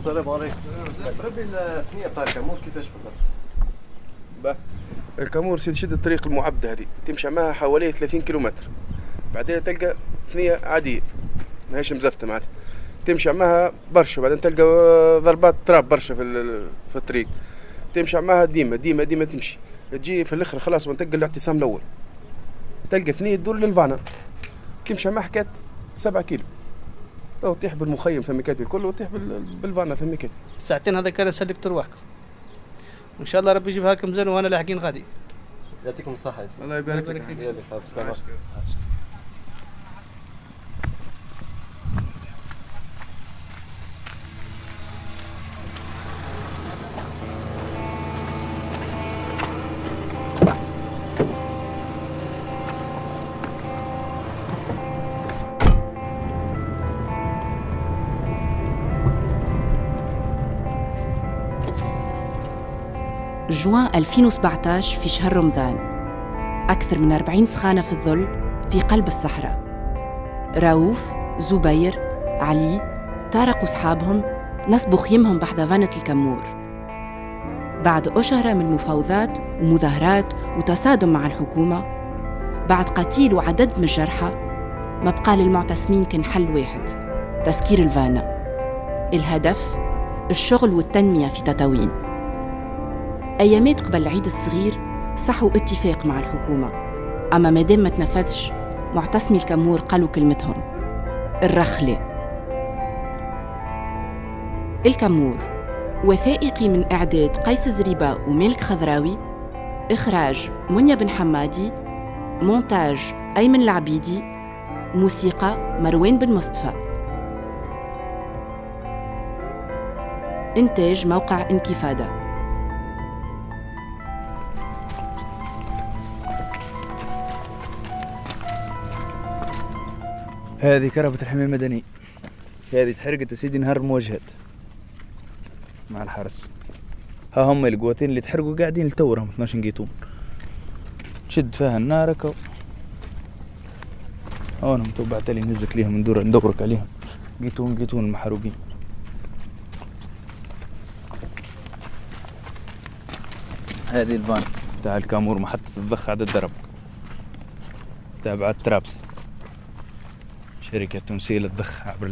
السلام عليكم. ربي الثنيه بتاع الكامور كيفاش بالضبط؟ الكامور سيدي شد الطريق المعبده هذه تمشي معها حوالي 30 كيلومتر. بعدين تلقى ثنية عادية ماهيش مزفتة معناتها. تمشي معها برشا بعدين تلقى ضربات تراب برشا في في الطريق. تمشي معها ديما ديما ديما تمشي. تجي في الأخر خلاص وانتقل الاعتصام الأول. تلقى ثنية تدور للفانا. تمشي معها حكاية 7 كيلو. تو تطيح بالمخيم ثم كاتي الكل وتطيح بالفانا ثم كاتي الساعتين هذا كان سلكت رواحكم وان شاء الله ربي يجيبها لكم زين وأنا لاحقين غادي. يعطيكم الصحة يا سيدي. الله يبارك لك. جوان 2017 في شهر رمضان. أكثر من 40 سخانة في الظل في قلب الصحراء. راوف زبير علي طارق وصحابهم نصبوا خيمهم بحذافانة الكمور. بعد أشهر من مفاوضات ومظاهرات وتصادم مع الحكومة بعد قتيل وعدد من الجرحى ما بقى للمعتصمين كان حل واحد تسكير الفانا الهدف الشغل والتنمية في تطاوين أيامات قبل العيد الصغير صحوا اتفاق مع الحكومة. أما مادام ما تنفذش معتصمي الكمور قالوا كلمتهم. الرخلة. الكمور وثائقي من إعداد قيس زريبة ومالك خضراوي إخراج منيا بن حمادي مونتاج أيمن العبيدي موسيقى مروان بن مصطفى. إنتاج موقع انكفاده هذه كرهبة الحماية المدنية هذه تحرقت سيدي نهار المواجهات مع الحرس. ها هم القواتين اللي تحرقوا قاعدين لتورهم 12 قيتون تشد فيها النار هكا تو بعد لي نهزك ليهم ندور ندورك عليهم. قيتون قيتون المحروقين هذه الفان تاع الكامور محطة الضخ على الدرب تابعة ترابسه شركة تونسية للضخ عبر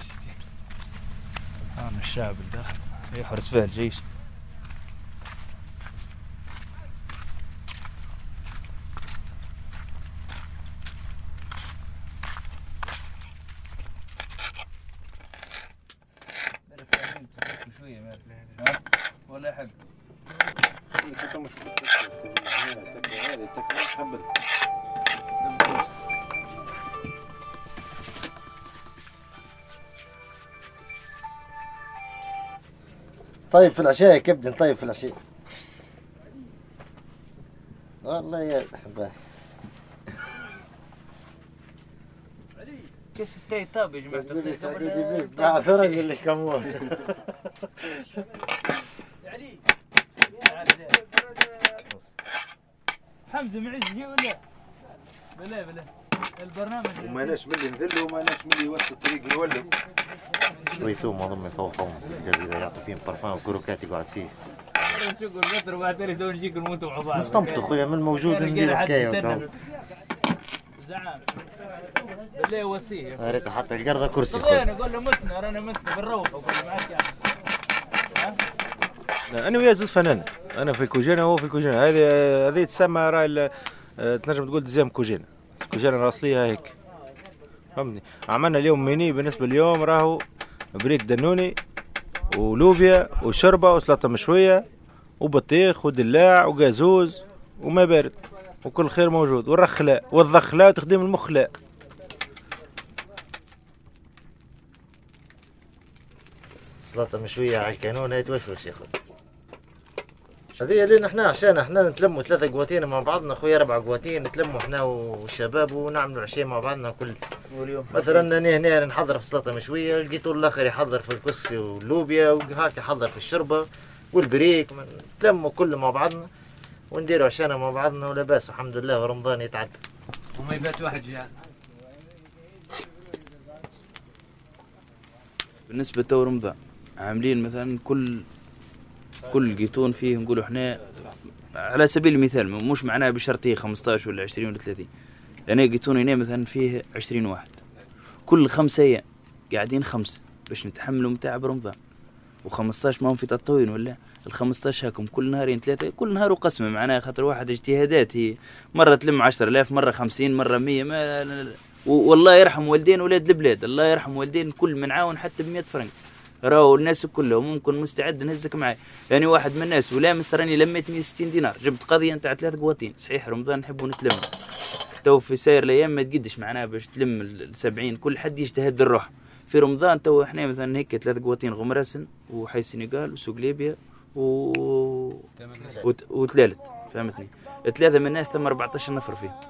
سيدي. هون الشعب الداخل يحرس فيها الجيش. ولا حق. طيب في العشاء كبد طيب في العشاء. والله يا حباه كيس التاي طاب يا مع فرج اللي كمون علي. حمزة معز هي ولا؟ بلا بلا. البرنامج. وما ناش ملي نذل وما ناش ملي يوسط الطريق يولوا. شوي ثوم اظن يفوقهم. يعطوا فيهم برفان وكروكات يقعد فيه. شكرا. متر بعد لي تو نجيك نموتوا مع بعض خويا من الموجود ندير حكاية زعام. بالله وصيه يا ريت حتى القرده كرسي خويا. نقول له متنا رانا متنا بنروح وكل معك يعني أنا ويا زوز فنان. أنا في كوجينا وهو في كوجينا. هذه هذه تسمى راي تنجم تقول دزام كوجينا. كوجينا الاصليه هيك. فهمتني؟ عملنا اليوم ميني بالنسبة اليوم راهو بريك دنوني ولوبيا وشربة وسلطة مشوية وبطيخ ودلاع وجازوز وما بارد وكل خير موجود. والرخلاء والضخلاء وتخديم المخلاء. سلطة مشوية على الكانون هي توشوش يا خويا هذه اللي إحنا عشان إحنا نتلموا ثلاثة قواتين مع بعضنا خويا ربع قواتين نتلموا إحنا والشباب ونعملوا عشاء مع بعضنا كل. واليوم. مثلا أنا هنا نحضر في سلطة مشوية لقيتو الآخر يحضر في الكسي واللوبيا وهاك يحضر في الشربة والبريك. نتلموا كل مع بعضنا ونديروا عشانا مع بعضنا ولاباس الحمد لله ورمضان يتعدى وما يبات واحد جيعان بالنسبة تو رمضان عاملين مثلا كل كل guitoune فيه نقولوا إحنا على سبيل المثال مش معناها بشرط هي 15 ولا 20 ولا 30 لأن جيتون هنا مثلا فيه 20 واحد. كل خمسة قاعدين خمسة باش نتحملوا متاع برمضان. و15 ما هم في تطوين ولا؟ ال 15 هاكم كل نهارين ثلاثة كل نهار وقسمة معناها خاطر واحد اجتهادات هي. مرة تلم 10000 مرة 50 مرة 100 ما والله يرحم والدين ولاد البلاد الله يرحم والدين كل من عاون حتى ب 100 فرنك. راهو الناس كلهم ممكن مستعد نهزك معي يعني واحد من الناس ولامس راني لميت 160 دينار جبت قضية نتاع ثلاث قواتين. صحيح رمضان نحبوا نتلم. تو في ساير الأيام ما تقدش معناها باش تلم ال 70 كل حد يجتهد الروح في رمضان تو إحنا مثلا هيك ثلاث قواتين غمراسن وحي السنغال وسوق ليبيا و وت... وتلالت فهمتني؟ ثلاثة من الناس ثم 14 نفر فيه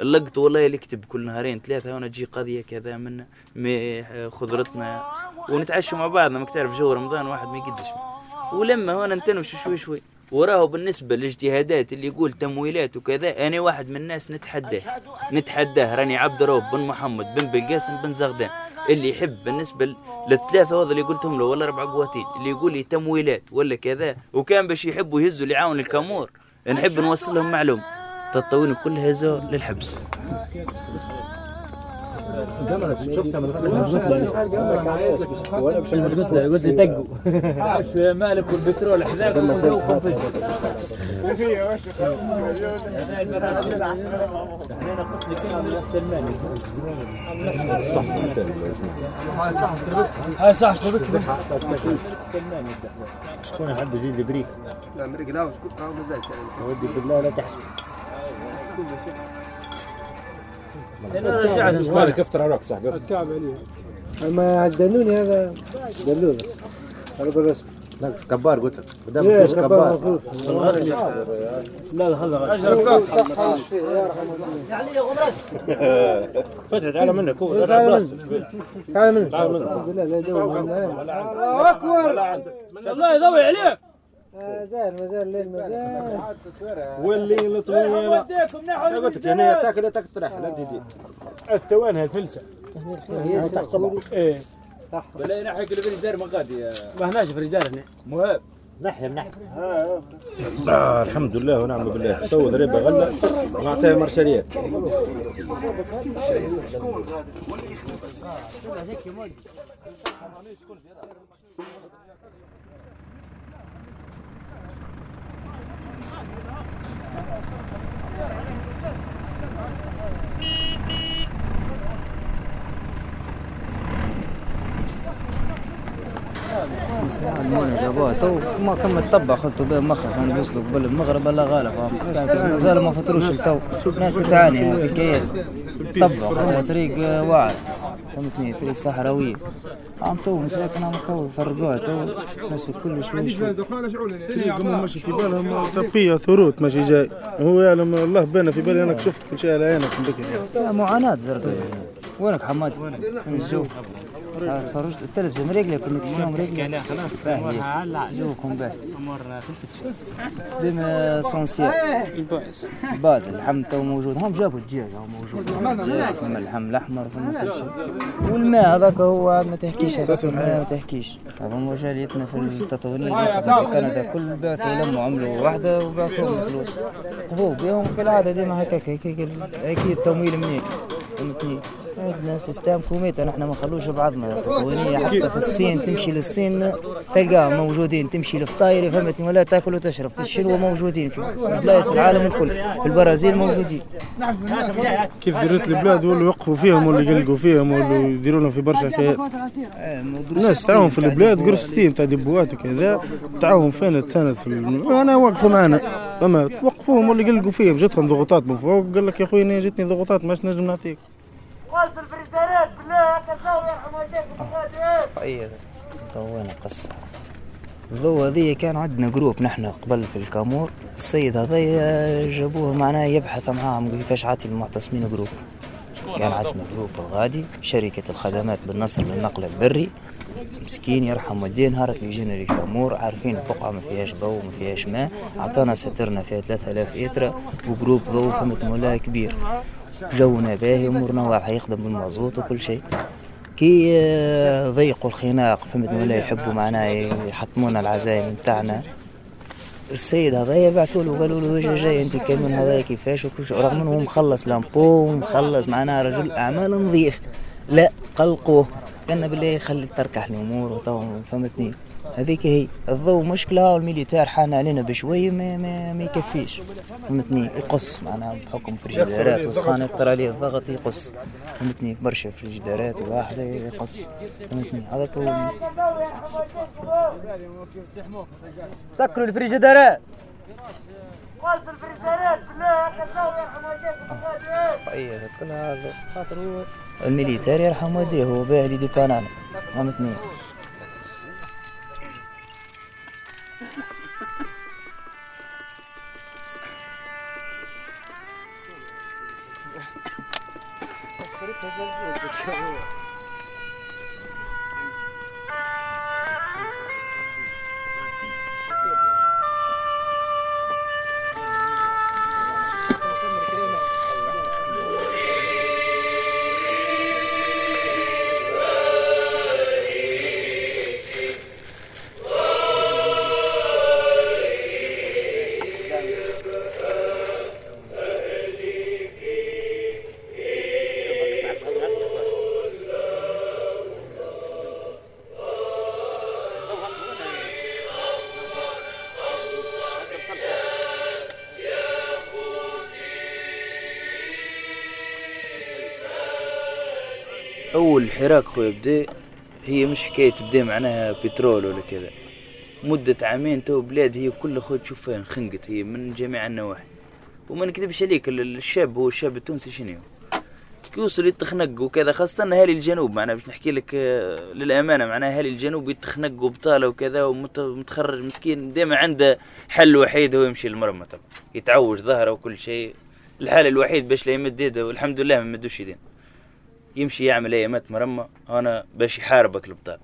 اللقط والله اللي يكتب كل نهارين ثلاثة هنا تجي قضية كذا من خضرتنا ونتعشوا مع بعضنا ما تعرف جو رمضان واحد ما يقدش ولما هنا نتنفش شوي شوي. وراه بالنسبة للاجتهادات اللي يقول تمويلات وكذا أنا واحد من الناس نتحداه. نتحداه راني عبد رب بن محمد بن بالقاسم بن زغدان. اللي يحب بالنسبة للثلاثة هذا اللي قلتهم له ولا أربع قواتين اللي يقول لي تمويلات ولا كذا وكان باش يحبوا يهزوا اللي يعاون الكامور. نحب نوصل لهم معلومة تطوين كلها زو للحبس. شفتها من قلت له قلت لي دقوا عاش مالك والبترول حذاك وجوكم فجر صح هاي صح اشتريت سلماني شكون يحب يزيد بريك لا مريق لا وسكوت مازال ودي بالله لا تحشم مالك افطر على صح الكعب عليه ما الدنوني هذا دلول هذا بالرسم ناقص كبار قلت لك. ليش فلوس كبار لا خذ اشرف فتحت على منك هو تعال من تعال من الحمد لله لا يدور. الله أكبر. الله يضوي عليك. مازال مازال الليل مازال. واللي الطويله وديكم نحو قلت لك هنا تاكل تاكل تريح لا تدي عرفت وينها الفلسه؟ إيه. بلا نحو كل فريجدار مقادي ما هناش فريجدار هنا. مهاب نحيا آه الحمد لله ونعم بالله. تو ضريبة غله ونعطيها مرشريات. 别走，别，المونة جابوها. تو ما كم الطبع خلطوا بها مخر كانوا بيوصلوا قبل المغرب الله غالب. بس كان مازال ما فطروش التو ناس تعاني في الكياس طبع خطوة طريق واعر فهمتني؟ طريق صحراوية عم تو مساكن عم كو فرقوها. تو ناس كل شوي شوي. تلقاهم ماشي في بالهم طبية ثروت ماشي جاي. هو يعلم الله بان في بالي انك شفت كل شيء على عينك من بكري معاناة زرقاء. وينك حمادي؟ وين الجو؟ آه، تفرجت التلفزيون مريقلة connexion مريقلة خلاص. باهي. جوكم باهي. امورنا في الفسفس ديما essentiel base اللحم تو موجود. هم جابوا الدجاج هو موجود. الدجاج فما اللحم الأحمر فما كل شيء. والماء هذاك هو ما تحكيش هذاك الماء ما تحكيش. هذا هو جاليتنا في التطوينية. في كندا كل بعثوا لموا عملوا واحدة وبعثوا لهم فلوس. قضوا بهم كالعادة ديما هكاك هيك أكيد تمويل منيك فهمتني؟ عندنا système كوميتا نحن ما نخلوش بعضنا. تطوينية حتى في الصين تمشي للصين تلقاهم موجودين تمشي لفطايري فهمتني ولا تاكل وتشرب. في الشنو موجودين في بلايص العالم الكل. في البرازيل موجودين. كيف درت البلاد واللي يوقفوا فيهم واللي يقلقوا فيهم يديروا لهم في برشا حكايات الناس تعاون في البلاد قرصتين تاع دبوات وكذا. تعاون فين؟ تساند في الم... أنا واقفه معنا اما وقفوهم واللي يقلقوا فيهم. جاتهم ضغوطات من فوق قال لك يا خويا أنا جتني ضغوطات ماش نجم نعطيك. اي طوينا قصة. الضوء هذه كان عندنا groupe نحن قبل في الكامور. السيد هذا جابوه معناه يبحث معاهم كيفاش عاطي المعتصمين groupe؟ كان عندنا groupe غادي شركة الخدمات بالنصر للنقل البري. مسكين يرحم والديه نهارت يجينا للكامور عارفين البقعة ما فيهاش ضوء ما فيهاش ماء. عطانا سترنا فيها 3000 لتر و groupe ضوء فهمت مولاي كبير. جونا باهي امورنا واضحه يخدم بالمازوت وكل شيء. كي آه، ضيقوا الخناق فهمتني ولا يحبوا معناه يحطمونا العزايم نتاعنا السيد هذا يبعثوا له قالوا له وجه جاي أنت كمن هذا كيفاش؟ وكل شيء. رغم إنه مخلص لامبو مخلص معناه رجل أعمال نظيف. لا قلقوه. قالنا بالله خلي تركح الأمور وتو فهمتني؟ هذيك هي. الضوء مشكلة والميليتار حان علينا بشوي ما, ما, ما يكفيش. فهمتني؟ يقص معناها بحكم فريجيدارات وسخان يقدر عليه الضغط يقص. فهمتني؟ برشا فريجيدارات واحدة يقص. فهمتني؟ هذاك هو. سكروا الفريجيدارات اي كلها هذا. خاطر هو. الميليتار يرحم والديه هو باع لي ديبانانا فهمتني؟ これ、ここ、ここ、ここ、حراك خويا بدا هي مش حكاية بدا معناها بترول ولا كذا. مدة عامين تو بلاد هي كلها خويا تشوف فيها انخنقت هي من جميع النواحي. وما نكذبش عليك ال- الشاب هو الشاب التونسي شنو كي يوصل يتخنق وكذا خاصة أهالي الجنوب معناها باش نحكي لك آه، للأمانة معناها أهالي الجنوب يتخنقوا بطالة وكذا ومتخرج مسكين ديما عنده حل وحيد هو يمشي للمرمى يتعوج ظهره وكل شيء. الحل الوحيد باش لا يمد يده والحمد لله ما مدوش يدين يمشي يعمل ايامات مرمى أنا باش يحاربك البطال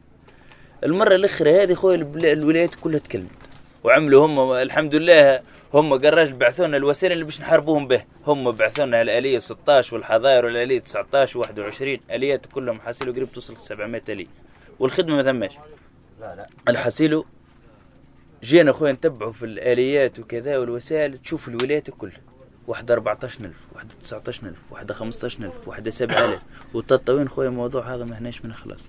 المرة الاخرى هذه خويا الولايات كلها تكلمت. وعملوا هم الحمد لله هم قراج بعثونا الوسائل اللي باش نحاربوهم به. هم بعثونا الآلية 16 والحظاير والآلية 19 و21 آليات كلهم حاسيلو قريب توصل 700 آلية. والخدمة ما ثماش لا لا. الحاسيلو جينا خويا نتبعوا في الآليات وكذا والوسائل تشوف الولايات كلها واحدة 14000 واحدة 19000 واحدة 15000 واحدة 7000 وتطوين خويا الموضوع هذا ما هناش منه خلاص.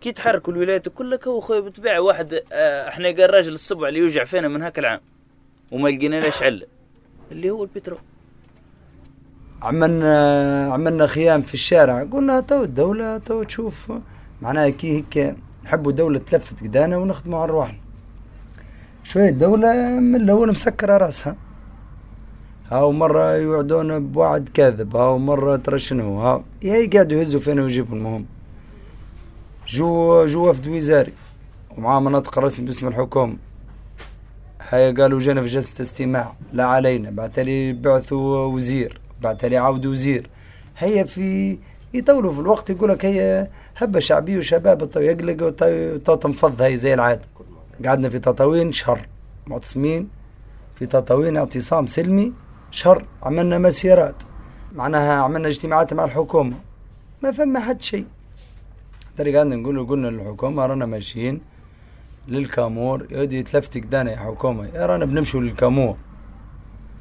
كي تحركوا الولايات كلها هو خويا واحد آه، إحنا قال راجل الصبع اللي يوجع فينا من هاك العام. وما لقينا لاش علة اللي هو البترول. عملنا عملنا خيام في الشارع. قلنا تو الدولة تو تشوف. معناها كي هيك نحبوا الدولة تلفت قدانا ونخدموا على رواحنا. شوية الدولة من الأول مسكرة راسها. هاو مرة يوعدونا بوعد كاذب هاو مرة ترى شنو؟ هاو هي قاعدوا يهزوا فينا ويجيبوا المهم. جو جو وفد وزاري ومعاه الناطق الرسمي باسم الحكومة هاي قالوا جينا في جلسة استماع لا علينا بعد لي بعثوا وزير بعد لي عاودوا وزير. هي في يطولوا في الوقت يقول لك هي هبة شعبية وشباب يقلق تو تنفض هي زي العاده قعدنا في تطاوين شهر معتصمين في تطاوين اعتصام سلمي. شهر عملنا مسيرات. معناها عملنا اجتماعات مع الحكومة. ما فما حد شيء. ترى قعدنا نقول قلنا للحكومة رانا ماشيين للكامور. يودي تلفتك دانا يا حكومة. يا رانا بنمشوا للكامور.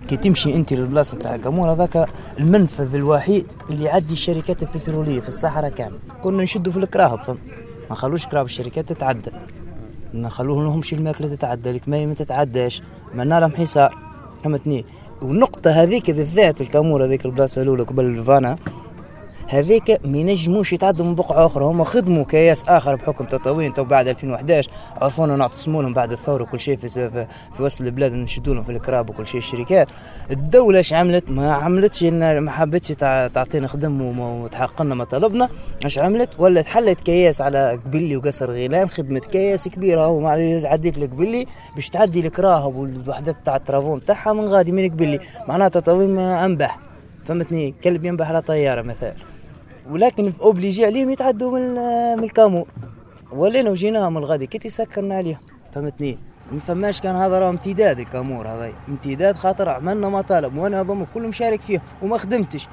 كي تمشي انت للبلاصة بتاع كامور هذاك المنفذ الوحيد اللي يعدي الشركات البترولية في الصحراء كامل كنا نشدوا في الكراهب فهم؟ ما نخلوش كراهب الشركات تتعدى. نخلوه لهمش الماكلة تتعدى الكمية ما تتعداش. عملنا لهم حصار. فهمتني؟ والنقطة هذيك بالذات الكامور هذيك البلاصة الأولى قبل الفانا. هذيك ما ينجموش يتعدوا من بقعة أخرى. هم خدموا كياس آخر بحكم تطاوين تو بعد 2011 عرفونا نعتصموا لهم بعد الثورة وكل شيء في, في, وسط البلاد نشدوا لهم في الكراهب وكل شيء الشركات. الدولة إيش عملت؟ ما عملتش ما حبتش تع- تعطينا خدم وتحقق لنا مطالبنا إيش عملت؟ ولا حلت كياس على قبلي وقصر غيلان خدمة كياس كبيرة. هو ما عديت باش تعدي الكراهب والوحدات تاع ال travaux نتاعها من غادي من قبلي. معناها تطاوين ما أنبح. فهمتني؟ كلب ينبح على طيارة مثلا ولكن obligé عليهم يتعدوا من من الكامور ولينا وجيناهم الغادي. كي تسكرنا عليهم فهمتني؟ ما فماش كان هذا راه امتداد الكامور هذا امتداد خاطر عملنا مطالب. وأنا اظن كل مشارك فيه وما خدمتش.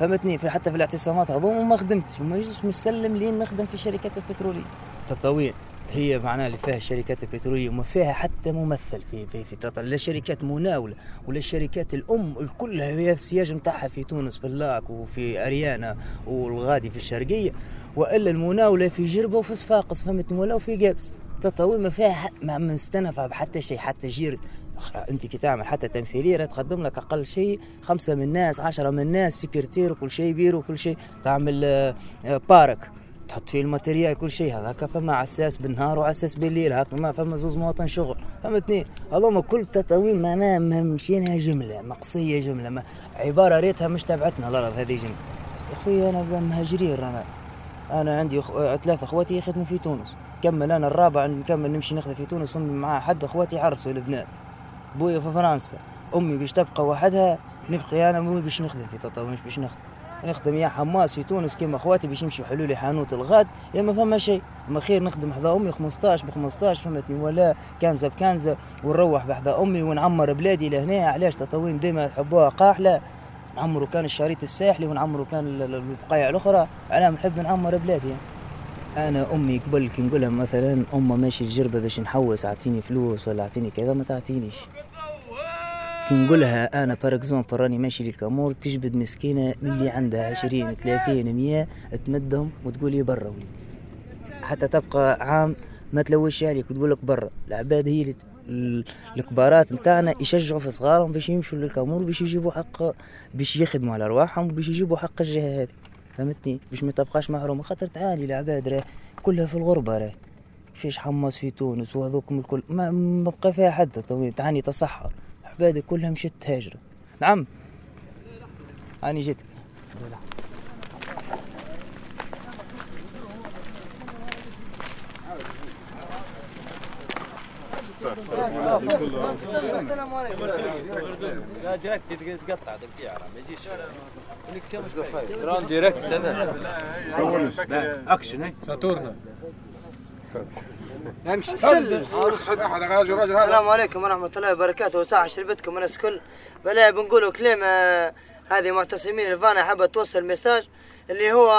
فهمتني؟ في حتى في الاعتصامات هذوما ما خدمتش. وما مسلم لين نخدم في الشركات البترولية. تطاوين هي معناها اللي فيها الشركات البترولية وما فيها حتى ممثل في في في تطا لا شركات مناولة ولا الشركات الأم كلها هي السياج نتاعها في تونس في اللاك وفي أريانا والغادي في الشرقية. وإلا المناولة في جربة وفي صفاقس فهمتني ولا في قابس. تطاوين ما فيها ما مستنفع بحتى شيء حتى جير أنت كي تعمل حتى تمثيلية راه تقدم لك أقل شيء خمسة من الناس عشرة من الناس سكرتير وكل شيء بيرو وكل شيء. تعمل آه، آه، parc. تحط فيه ال matériel كل شيء. هذاك فما عساس بالنهار وعساس بالليل هاك ما فما زوز مواطن شغل. فهمتني هذوما كل تطاوين ما مشينا جملة مقصية جملة. ما عبارة ريتها مش تبعتنا. الأرض هذه جملة. يا خويا أنا مهاجرين رانا أنا. عندي أخ... آه، ثلاثة أخواتي يخدموا في تونس. كمل أنا الرابع نكمل نمشي نخدم في تونس. أمي معاه حد أخواتي عرسوا البنات بويا في فرنسا. أمي باش تبقى وحدها نبقي أنا وامي باش نخدم في تطاوين باش نخدم. نخدم يا حماس في تونس كيما اخواتي باش يمشوا يحلوا لي حانوت الغاد يا ما فما شيء. ما خير نخدم حدا أمي 15 ب 15 فهمتني ولا كنزة بكنزة ونروح بحدا أمي ونعمر بلادي لهنا علاش؟ تطاوين ديما يحبوها قاحلة. نعمروا كان الشريط الساحلي ونعمروا كان ال- ال- البقايع الأخرى. على نحب نعمر بلادي. أنا أمي قبل كي نقولها مثلا أمة ماشي الجربة باش نحوس اعطيني فلوس ولا اعطيني كذا ما تعطينيش. كي نقولها أنا par exemple راني ماشي للكامور تجبد مسكينة من اللي عندها 20 30 100 تمدهم وتقول لي برا ولي حتى تبقى عام ما تلوش عليك وتقول لك برا. العباد هي اللي الكبارات نتاعنا يشجعوا في صغارهم باش يمشوا للكامور باش يجيبوا حق باش يخدموا على أرواحهم وباش يجيبوا حق الجهة هذه. فهمتني؟ باش ما تبقاش محرومه خاطر تعاني العباد راه كلها في الغربة راه. فيش حماس في تونس وهذوكم الكل. ما, ما بقى فيها حد. تعاني تصحر. عبادك كلها مشت تهاجر نعم. أنا جيتك السلام عليكم لا ديريكت تقطيع ما يجيش كونيكسيون مش درون ديريكت هذا أكشن هي ساتورنا. امشي السلام عليكم ورحمة الله وبركاته. وساعة شربتكم الناس كل بلا بنقولوا كلمة هذه معتصمين الفانا حابة توصل ميساج اللي هو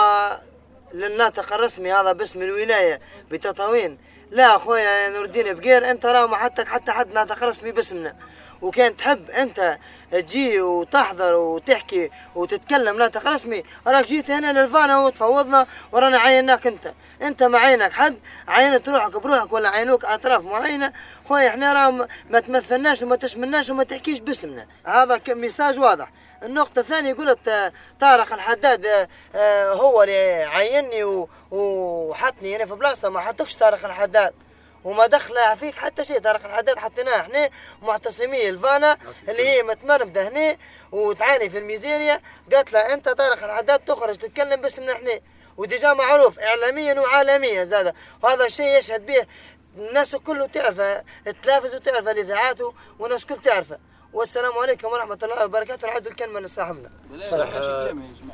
للناطق الرسمي هذا باسم الولاية بتطاوين. لا أخويا نور الدين بقير أنت راه ما حتى حد ناطق رسمي باسمنا. وكان تحب أنت تجي وتحضر وتحكي وتتكلم. ناطق رسمي راك جيت هنا للفانا وتفوضنا ورانا عيناك انت. انت ما عينك حد عينت روحك بروحك ولا عينوك أطراف معينة. خويا إحنا راه ما- تمثلناش وما تشملناش وما تحكيش باسمنا. هذا ميساج واضح. النقطة الثانية قلت آه، طارق الحداد آه، آه، هو اللي عيني وحطني هنا في بلاصة. ما حطكش طارق الحداد. وما دخل فيك حتى شيء. طارق الحداد حطيناه إحنا معتصمي الفانا اللي هي متمرمدة هنا وتعاني في الميزيريا. قالت له أنت طارق الحداد تخرج تتكلم باسمنا إحنا وديجا معروف اعلاميا وعالميا زاد وهذا الشيء يشهد به الناس كله تعرفه التلافز وتعرفه الإذاعات والناس كل تعرفه. والسلام عليكم ورحمة الله وبركاته. نعود الكلمة لصاحبنا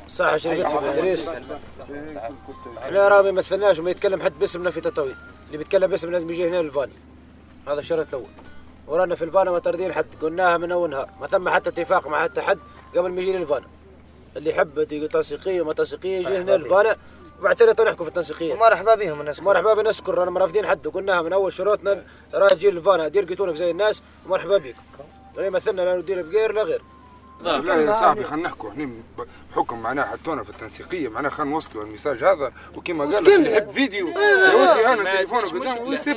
صح شركتنا في ادريس إحنا راه ما يمثلناش وما يتكلم حد باسمنا في تطاوين اللي بيتكلم باسم لازم يجي هنا للفانا هذا الشرط الأول. ورانا في الفانا ما طاردين حد قلناها من أول نهار. ما ثم حتى اتفاق مع حتى حد قبل ما يجي للفانا اللي يحب تنسيقية وما تنسيقية يجي هنا للفانا وبعد كده نحكوا في التنسيقية. مرحبا بهم الناس مرحبا بالناس كل رانا مرافدين حد. وقلناها من أول شروطنا. راه تجي للفانا دير قيتونك زي الناس. ومرحبا بك لا يمثلنا لا ندير بغير لا غير. لا يا صاحبي خلينا نحكوا إحنا بحكم معناها حطونا في التنسيقيه معناها خلينا نوصلوا ال message هذا وكما قال لك اللي يحب فيديو يا ودي أنا تليفونه قدامه ويسب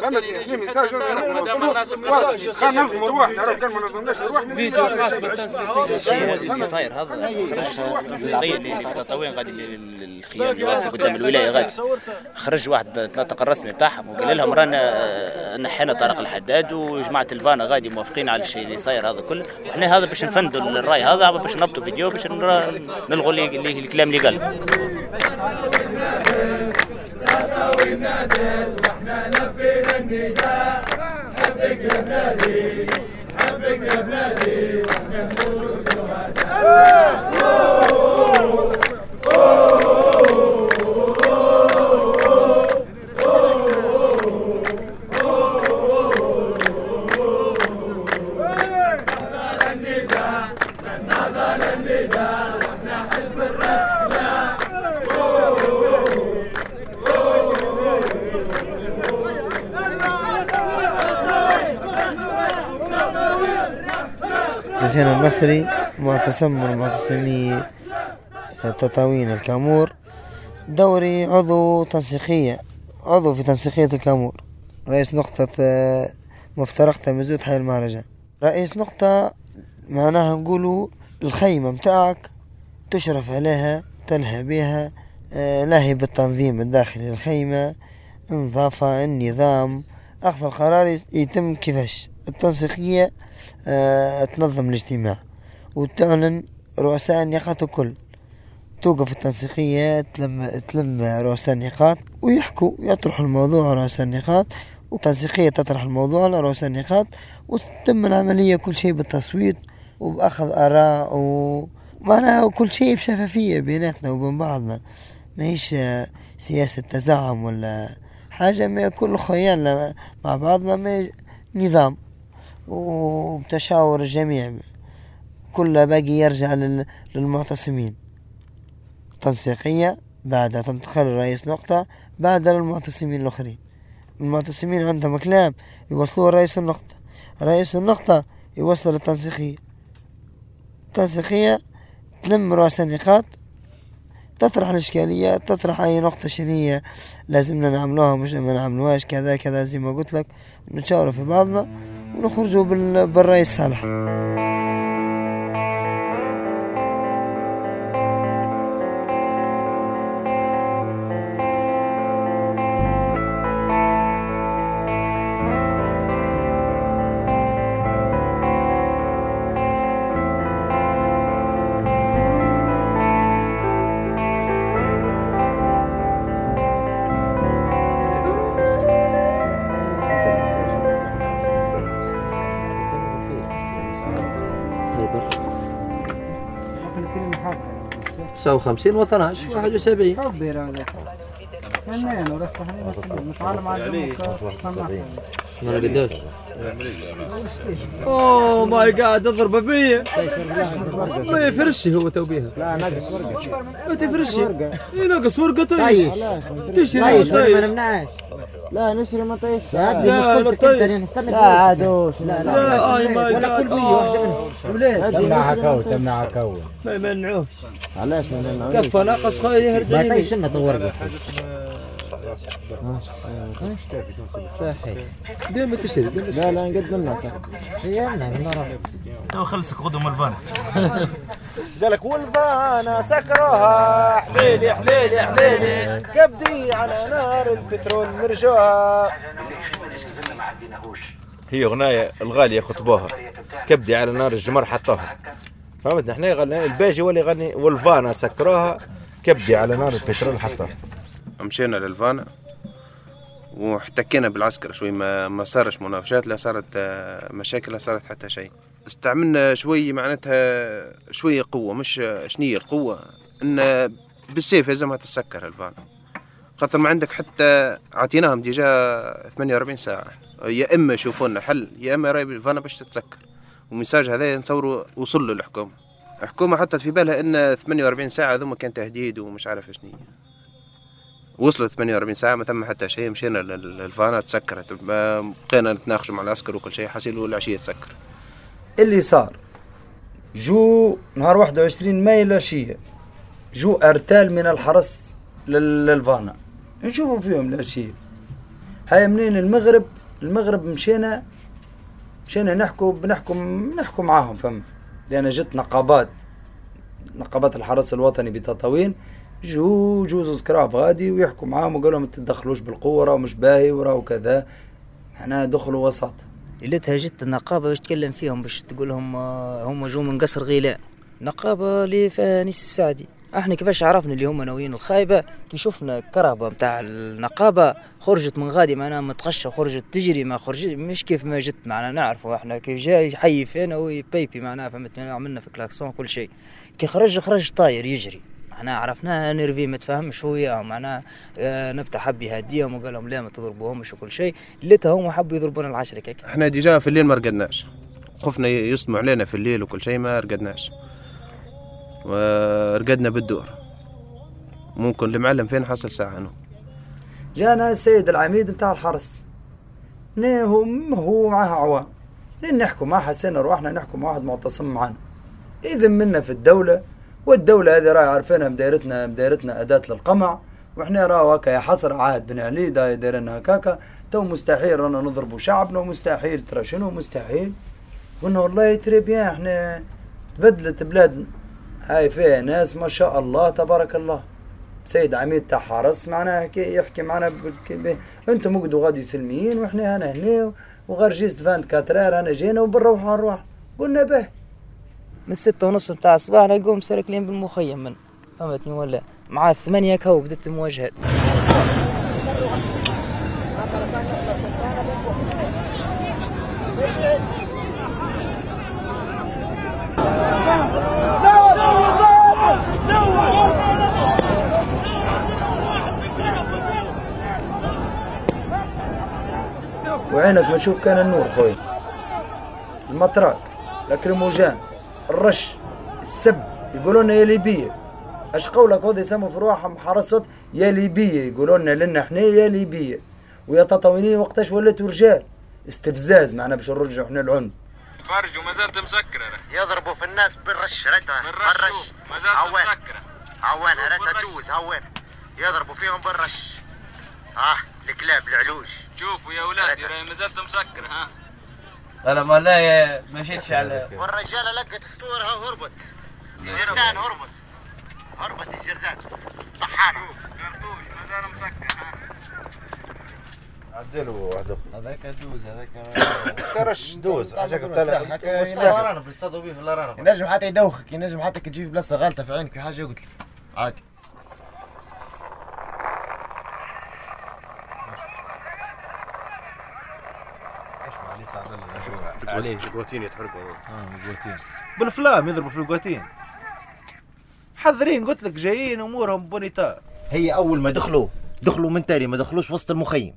فهمتني إحنا message خلينا ننظم روحنا راه ما ننظمناش روحنا فيديو خاص اللي صاير هذا خرج التنسيقيه اللي في تطاوين غادي اللي واقف قدام الولايه غادي خرج واحد الناطق الرسمي بتاعهم وقال لهم رانا نحينا طارق الحداد وجماعه الفانا غادي موافقين على الشيء اللي صاير هذا كله وحنا هذا باش نفندوا الراي هذا باش نهبطوا فيديو باش نلغوا الكلام اللي قال. النداء زفين النصري معتصم من معتصمي تطاوين الكامور. دوري عضو تنسيقية عضو في تنسيقية الكامور. رئيس نقطة آه، مفترقة مزود حي المهرجان. رئيس نقطة معناها نقولوا الخيمة متاعك تشرف عليها تلهى بها آه، لاهي بالتنظيم الداخلي للخيمة. النظافة النظام أخذ القرار يتم كيفاش التنسيقية آه، تنظم الاجتماع. وتعلن رؤساء النقاط الكل. توقف التنسيقية تلم, تلم رؤساء النقاط ويحكوا يطرحوا الموضوع رؤساء النقاط. والتنسيقية تطرح الموضوع على رؤساء النقاط وتتم العملية كل شيء بالتصويت وبأخذ آراء ومعناها كل شيء بشفافية بيناتنا وبين بعضنا. ماهيش سياسة تزعم ولا حاجة ما كل خيالنا مع بعضنا ما نظام. وبتشاور الجميع. كل باقي يرجع للمعتصمين. تنسيقية بعدها تنتقل رئيس نقطة بعدها للمعتصمين الآخرين. المعتصمين عندهم كلام يوصلوه رئيس النقطة. رئيس النقطة يوصل للتنسيقية التنسيقية تلم رؤساء النقاط تطرح الإشكالية تطرح أي نقطة شنية لازمنا نعملوها مش ما نعملوهاش كذا كذا زي ما قلت لك. نتشاوروا في بعضنا. ونخرجوا بالرأي الصالح تسعة وخمسين و 12 واحد وسبعين. كبير هذا منين؟ ورثة متعلم على قداش اوه ماي قاعد اضرب بيا ما يفرشي هو توبيها. لا ناقص ورقة. ما تفرشي. اي ناقص ورقة طيش تشتري طيش ما طيش نمنعش. لا نشري ما طيش لا، لا، مشكلتك طيش. انت نستنى لا عادوش لا لا لا، آي ماي ولا جاد. كل بيه واحدة منهم ولاد. تمنعها كون، تمنعها كون ما يمنعوش علاش ما نمنعوش كفى ناقص خايل يهرب ما اليمين. طيش لنا ورقه صحيح ديما ديما لا لا نقدم لنا صح هي نرى تو خلصك غدو من الفان. قال لك والفانا سكروها حليلي حليلي حليلي. كبدي على نار البترول مرجوها. هي أغنية الغالية خطبوها. كبدي على نار الجمر حطوها. فهمت؟ إحنا يغني الباجي ولا يغني والفانا سكروها كبدي على نار البترول حطوها. مشينا للفانا واحتكينا بالعسكر شوي ما ما صارش مناوشات لا صارت آه، مشاكل لا صارت حتى شيء. استعملنا شوي معناتها شوية قوة مش شنية القوة إن بالسيف لازمها تسكر الفانا خاطر ما عندك حتى عطيناهم ديجا 48 ساعة. يا إما يشوفوا لنا حل يا إما راهي الفانا باش تتسكر. وال message هذا نتصوروا وصل له الحكومة الحكومة حطت في بالها إن 48 ساعة ذوما كان تهديد ومش عارف شنية. وصلت 48 ساعة ما ثم حتى شيء مشينا لل- للفانا تسكرت. بقينا نتناقشوا مع العسكر وكل شيء حصيلو العشية تسكر. اللي صار جو نهار 21 ماي العشية جو أرتال من الحرس لل- للفانا. نشوفوا فيهم العشية. هاي منين؟ المغرب المغرب مشينا مشينا نحكوا بنحكوا نحكوا معاهم فهم لأن جت نقابات نقابات الحرس الوطني بتطاوين. جو زوز كراهب غادي ويحكوا معاهم وقالوا لهم ما تتدخلوش بالقوة راه مش باهي وراه كذا. معناها دخلوا وسط. ليلتها جت النقابة باش تكلم فيهم باش تقول لهم آه، هم جو من قصر غيلان نقابة اللي فيها نيس السعدي. إحنا كيفاش عرفنا اللي هم ناويين الخايبة؟ كي شفنا الكرهبة متاع النقابة خرجت من غادي معناها متغشة خرجت تجري ما خرجت مش كيف ما جت معنا نعرفوا إحنا كيف جاي يحيي فينا ويبيبي معناها فهمت عملنا في كلاكسون كل شيء. كي خرج خرج طاير يجري. معناها عرفناه énervé ما تفهمش هو وياهم معناها آه، نبتة حب يهديهم وقال لهم لا ما تضربوهمش وكل شيء. ليلتها هم حبوا يضربونا العشرة كيك. إحنا ديجا في الليل ما رقدناش. خفنا يصدموا علينا في الليل وكل شيء ما رقدناش. ورقدنا بالدور. ممكن المعلم فين حصل ساعة انه جانا السيد العميد بتاع الحرس. نه هو هو معاه عوام نحكوا ما حسينا روحنا نحكوا مع واحد معتصم معنا. إذا منا في الدولة والدولة هذه راهي عارفينها مدايرتنا مدايرتنا أداة للقمع. وإحنا راهو هكا يا حسرة عاد بن علي دا دايرنا هكاكا. تو مستحيل رانا نضربوا شعبنا ومستحيل ترى شنو؟ مستحيل. قلنا والله très bien إحنا تبدلت بلادنا هاي فيها ناس ما شاء الله تبارك الله. سيد عميد تاع حرس معناها يحكي, يحكي معنا أنتم اقعدوا غادي سلميين وإحنا هنا هنا وغير juste vingt-quatre heures أنا جينا وبنروح نروح قلنا به. من ستة ونص متاع الصباح نلقوهم ساركلين بالمخيم من فهمتني ولا؟ مع الثمانية كهو بدت المواجهات وعينك ما تشوف كان النور خوي. المطراق الأكريموجان الرش السب يقولون يا ليبية. اش قولك هذا يسموا في روحهم حرس يا ليبية يقولون لنا إحنا يا ليبية. ويا تطاوينية وقتاش وليتوا رجال استفزاز معنا باش نرجعوا إحنا العنف فرج وما زالت مسكرة يضربوا في الناس بالرش ريتها. بالرش ما زالت مسكرة. هوانها ريتها تدوز هوانها يضربوا فيهم بالرش. ها الكلاب العلوج شوفوا يا ولادي راهي ما زالت مسكرة ها. أنا ما لا مشيتش على والرجاله لقت اسطورها وهربت الجردان هربت. هربت الجردان. طحانة. قرطوش ما زال مسكر عدلوا هذاك هذاك douze. هذاك قرطوش douze هكا الارانب بيصطادوا به في الارانب ينجم حتى يدوخك ينجم حتى كي تجي في بلاصة غالطة في عينك في حاجة يقتلك عادي. عليه. القواتين يتحرقوا. آه. القواتين بال flamme يضربوا في القواتين حاضرين قلت لك جايين أمورهم بونيتا. هي أول ما دخلوا دخلوا من تالي ما دخلوش وسط المخيم.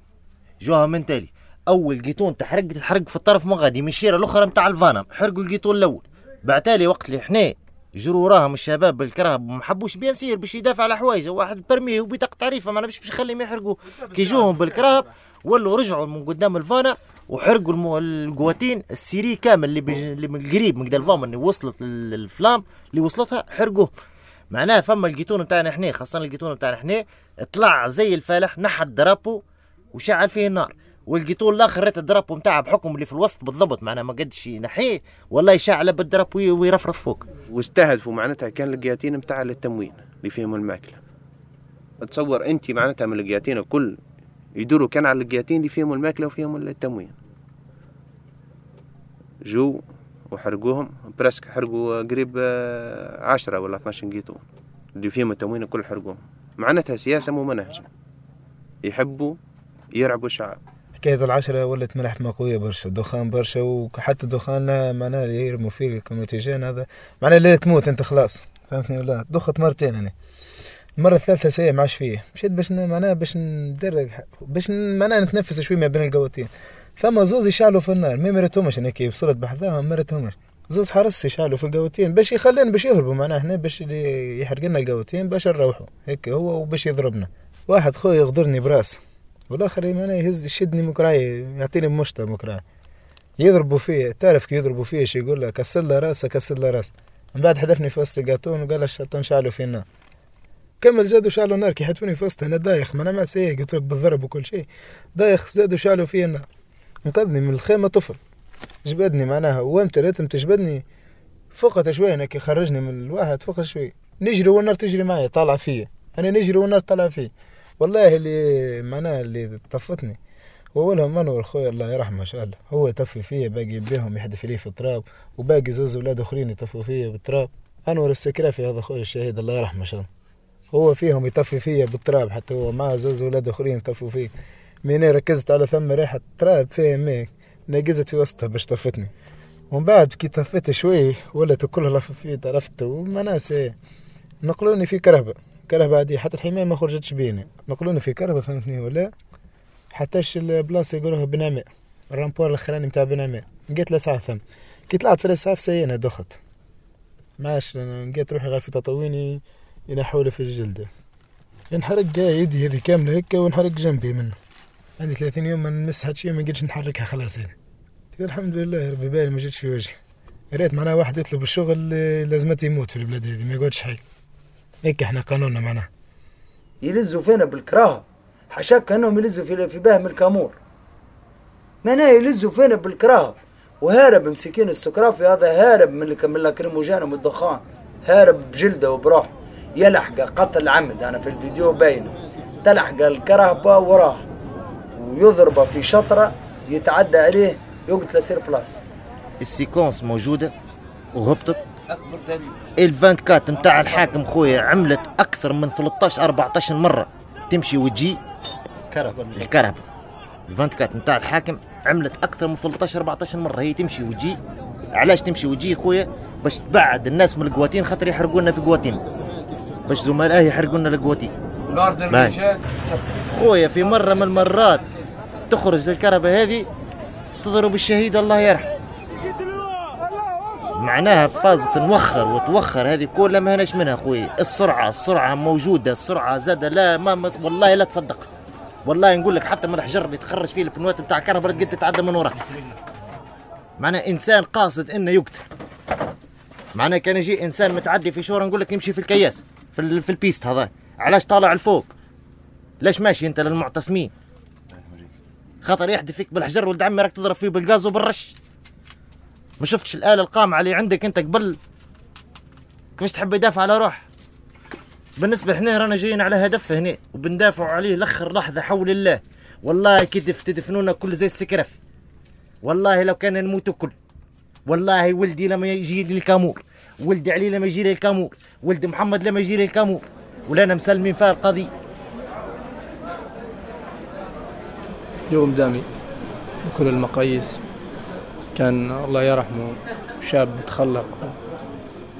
جوها من تالي. أول جيتون تحرق تحرق في الطرف من غادي من الشيرة الأخرى نتاع الفانا حرقوا الجيتون الأول. بعتالي وقت اللي حنا جروا وراهم الشباب بالكراهب وما حبوش bien sûr باش يدافع على حوايجه واحد permis ه وبطاقه تعريفه ما باش باش يخليهم يحرقوا. كي جوهم بالكراهب ولوا رجعوا من قدام الفانا وحرقوا. القواتين السيري كامل اللي. اللي من قريب من الفام اللي وصلت الفلام اللي وصلتها حرقوه معناها فما الجيتون بتاعنا إحنا خاصة الجيتون بتاعنا إحنا طلع زي الفالح نحى الدرابو وشعل فيه النار والجيتون الآخر ريت الدرابو بتاعه بحكم اللي في الوسط بالضبط معناها ما قدش ينحيه والله يشعل بالدراب ويرفرف فوق واستهدفوا معناتها كان القياتين بتاع التموين اللي فيهم الماكلة تصور انت معناتها من القياتين الكل يدوروا كان على القياتين اللي فيهم الماكلة وفيهم التموين جو وحرقوهم. parce que حرقوا قريب عشرة ولا 12 قيتون اللي فيهم التموين الكل حرقوهم. معناتها سياسة مو منهجة يحبوا يرعبوا الشعب. حكاية العشرة ولت ملحمة قوية برشا. دخان برشا وحتى دخان معناها يرموا فيه الكوميتيجين هذا معناها لا تموت انت خلاص. فهمتني ولا؟ دخت مرتين أنا. المرة الثالثة سيء معاش فيه. مشيت باش معناها باش ندرج باش معناها نتنفس شوي ما بين القوتين. ثم زوز يشعلوا في النار. ما مرتهمش كي وصلت بحذاهم مرتهمش. زوز حرس يشعلوا في القوتين باش يخلينا باش يهربوا معناها هنا باش يحرق لنا القوتين باش نروحوا. هيك هو وباش يضربنا. واحد خويا يغدرني براس والآخر معناها يهز يشدني مكراي يعطيني مشطة مكراي يضربوا فيه تعرف كي يضربوا فيه شي يقول له؟ كسر له راسه كسر له راسه. من بعد حذفني في وسط القاتون وقال الشيطان شعلوا في النار. كمل زادوا شعلوا نار كي حتفوني في وسط أنا دايخ ما أنا ما سيء قلت لك بالضرب وكل شيء. دايخ زادوا شعلوا في النار. انقذني من الخيمة طفل. جبدني معناها وامتى ريتم تجبدني فقط شوي أنا كي خرجني من الواحد فقط شوي نجري والنار تجري معي طالعه فيا. أنا نجري والنار طالعه فيا. والله اللي معناها اللي طفتني. وأولهم منور خويا الله يرحمه ما شاء الله. هو يطفي فيا باقي بيهم يحدف لي في التراب. وباقي زوز أولاد أخرين يطفوا فيا بالتراب. انور السكرافي هذا خويا الشهيد الله يرحمه ما شاء الله. هو فيهم يطفي فيا بالتراب حتى هو مع زوز أولاد أخرين يطفوا فيه مين ركزت على ثم ريحة تراب فيها ميك نقزت في وسطها باش طفتني ومن بعد كي طفيت شوي ولت كلها لففيت عرفت وما ناس نقلوني في كرهبة. كرهبة عادية حتى الحماية ما خرجتش بيني. نقلوني في كرهبة فهمتني ولا؟ حتىش البلاصة يقولوها بنعماء الرامبور الأخراني نتاع بنعماء لقيت الاسعاف ثم. كي طلعت في الاسعاف سينا دخت ماش لقيت روحي غير في تطويني ينحولي في الجلدة. ينحرق يدي هذه كاملة هكا ونحرق جنبي منه. عندي ثلاثين يوم ما نمس هاد شي ما نقدرش نحركها خلاص يعني. الحمد لله ربي بالي ما جيتش في وجهي. ريت معناها واحد يطلب الشغل آه، لازمته يموت في البلاد هذه ما يقعدش حي. هيك إحنا قانوننا معناها. يلزوا فينا بالكراهة. حشاك كأنهم يلزوا في في باهم الكامور. معناها يلزوا فينا بالكراهة. وهارب مسكين السكرافي هذا هارب من من اللاكريموجين والدخان هارب بجلده وبروح يلحق قتل عمد أنا في الفيديو باينه. تلحق الكرهبه وراه ويضربه في شطرة يتعدى عليه يقتله سير بلاس السيكونس موجودة وهبطت أكبر دليل. الفانت نتاع الحاكم خويا عملت أكثر من 13 14 مرة. تمشي وتجي. كرهبة الكرهبه الفانت كات نتاع الحاكم عملت أكثر من 13 14 مرة. هي تمشي وتجي. علاش تمشي وتجي خويا؟ باش تبعد الناس من القواتين خاطر يحرقوا لنا في قواتين. باش زملائه يحرقوا لنا القواتين. خويا في مرة من المرات تخرج الكرهبه هذه تضرب الشهيد الله يرحمه. معناها فازت نوخر وتوخر هذه كلها ما هناش منها خويا السرعة السرعة موجودة السرعة زاد لا ما ما- والله لا تصدق. والله نقول لك حتى من الحجر اللي تخرج فيه البنوات بتاع الكهرباء تقدر تتعدى من وراه معناها إنسان قاصد إنه يقتل. معناها كان يجي إنسان متعدي في شورى نقول لك يمشي في الكياس في, في البيست هذا. علاش طالع الفوق ليش ماشي أنت للمعتصمين؟ خاطر يحدف فيك بالحجر ولد عمي راك تضرب فيه بالغاز وبالرش. ما شفتش الآلة القامعة اللي عندك أنت قبل؟ كيفاش تحب يدافع على روح؟ بالنسبة إحنا رانا جايين على هدف هنا وبندافعوا عليه لآخر لحظة حول الله. والله كي تف- تدفنونا كل زي السكرفي والله لو كان نموتوا كل والله ولدي لما يجي لي الكامور. ولدي علي لما يجي لي الكامور. ولد محمد لما يجي لي الكامور. ولانا مسلمين فيها القضية يوم دامي بكل المقاييس. كان الله يرحمه شاب متخلق.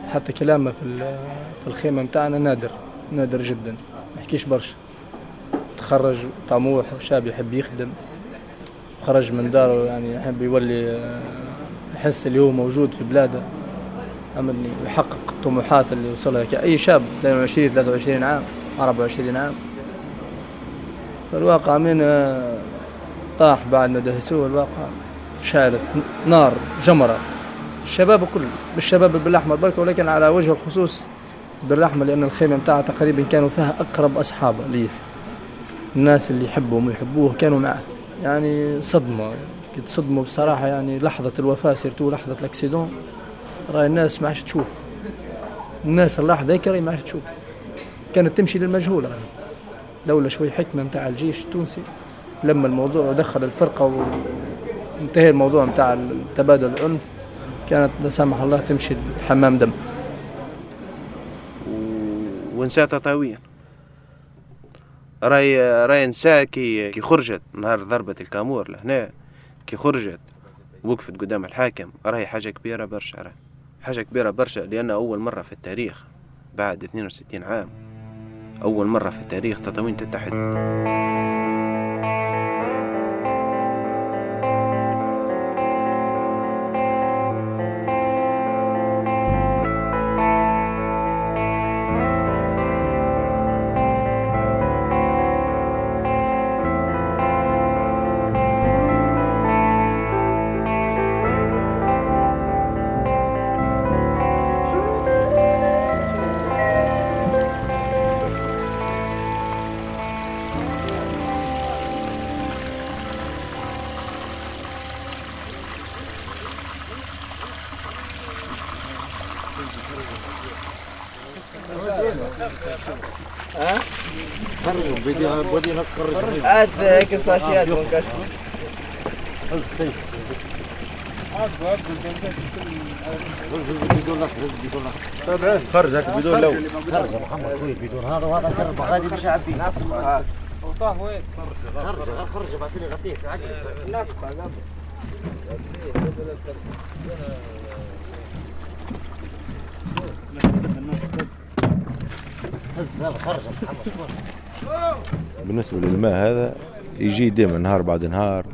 حتى كلامه في في الخيمة متاعنا نادر نادر جدا. ما يحكيش برشا. تخرج طموح وشاب يحب يخدم. خرج من داره يعني يحب يولي آه، يحس اللي هو موجود في بلاده. أمني ويحقق الطموحات اللي وصلها كأي شاب 22 23 عام 24 عام. فالواقع من آه، طاح بعد ما دهسوه الواقع شعلت نار جمرة. الشباب الكل بالشباب بالأحمر بركة ولكن على وجه الخصوص بالرحمة لأن الخيمة متاعها تقريبا كانوا فيها أقرب أصحابه ليه الناس اللي يحبهم ويحبوه كانوا معه. يعني صدمة كنت صدموا بصراحة. يعني لحظة الوفاة سيرتو لحظة الأكسيدون. رأي الناس ما عادش تشوف. الناس اللحظة هيك ما عادش تشوف. كانت تمشي للمجهول. لولا شوي حكمة متاع الجيش التونسي. لما الموضوع ودخل الفرقة وانتهى الموضوع متاع تبادل العنف كانت لا سمح الله تمشي حمام دم. ونساء تطاويا راي رأي نساء كي كي خرجت نهار ضربة الكامور لهنا كي خرجت وقفت قدام الحاكم راهي حاجة كبيرة برشا راهي حاجة كبيرة برشا لأن أول مرة في التاريخ بعد 62 عام أول مرة في التاريخ تطاوين تتحد. هات هيك الساشيات هز هز بدون لك هز بدون لك خرج هاك بدون لو خرج محمد خوي بدون هذا وهذا كرب غادي مش عبي وطاه وين خرج. خرج بعث لي غطيه في عقلي نفقه قبل هز هذا خرج محمد بالنسبة للماء هذا يجي ديما نهار بعد نهار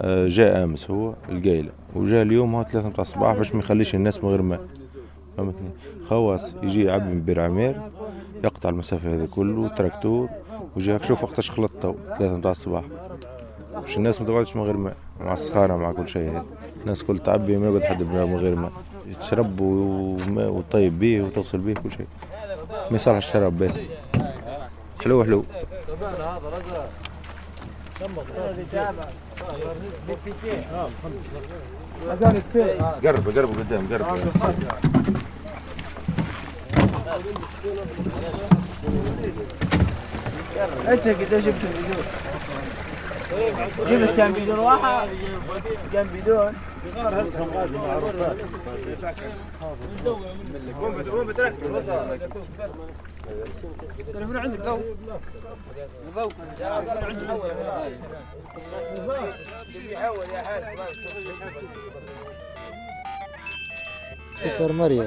آه، جاء آمس هو القايله وجاء اليوم هو ثلاثة متاع الصباح باش ما يخليش الناس من غير ماء. فهمتني؟ خواص يجي يعبي من بير عمير يقطع المسافة هذه كله تراكتور وجاك شوف وقتاش خلط تو ثلاثة متاع الصباح باش الناس ما تقعدش من غير ماء مع السخانة مع كل شيء هذا. الناس كل تعبي ما يقعد حد من غير ماء. تشرب وماء وطيب بيه وتغسل بيه كل شيء. ما يصلح الشراب به حلو حلو. أذان السير قرب قرب قدام قرب انت كده جبت البيدون جبت كان بيدون واحد كان بيدون التليفون عندك ضوء ضوء سكر مريم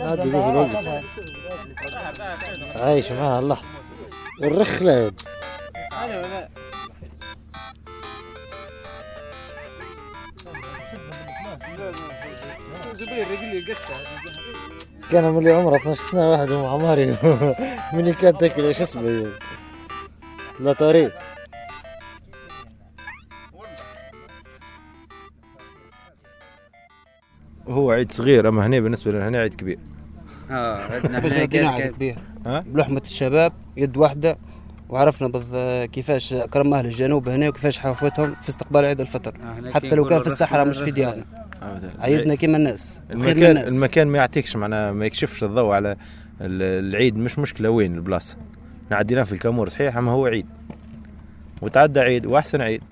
هذه بيجي الوقت عايش معاها اللحظة والرخلة. رجلي كان من اللي عمره 12 سنة واحد مع عماري من اللي كان تاكل إيش اسمه؟ لا طريق هو عيد صغير أما هنا بالنسبة لنا هنا عيد كبير. آه عندنا كان- على كبير. ها؟ بلحمة الشباب يد واحدة. وعرفنا بض كيفاش كرم أهل الجنوب هنا وكيفاش حافظتهم في استقبال عيد الفطر. هنا حتى لو كان في الصحراء مش في ديارنا. أبداً. عيدنا كيما الناس. خير من المكان الناس المكان ما يعطيكش معناها ما يكشفش الضوء على ال- العيد. مش مشكلة وين البلاصة. عديناه في الكامور صحيح أما هو عيد. وتعدى عيد وأحسن عيد.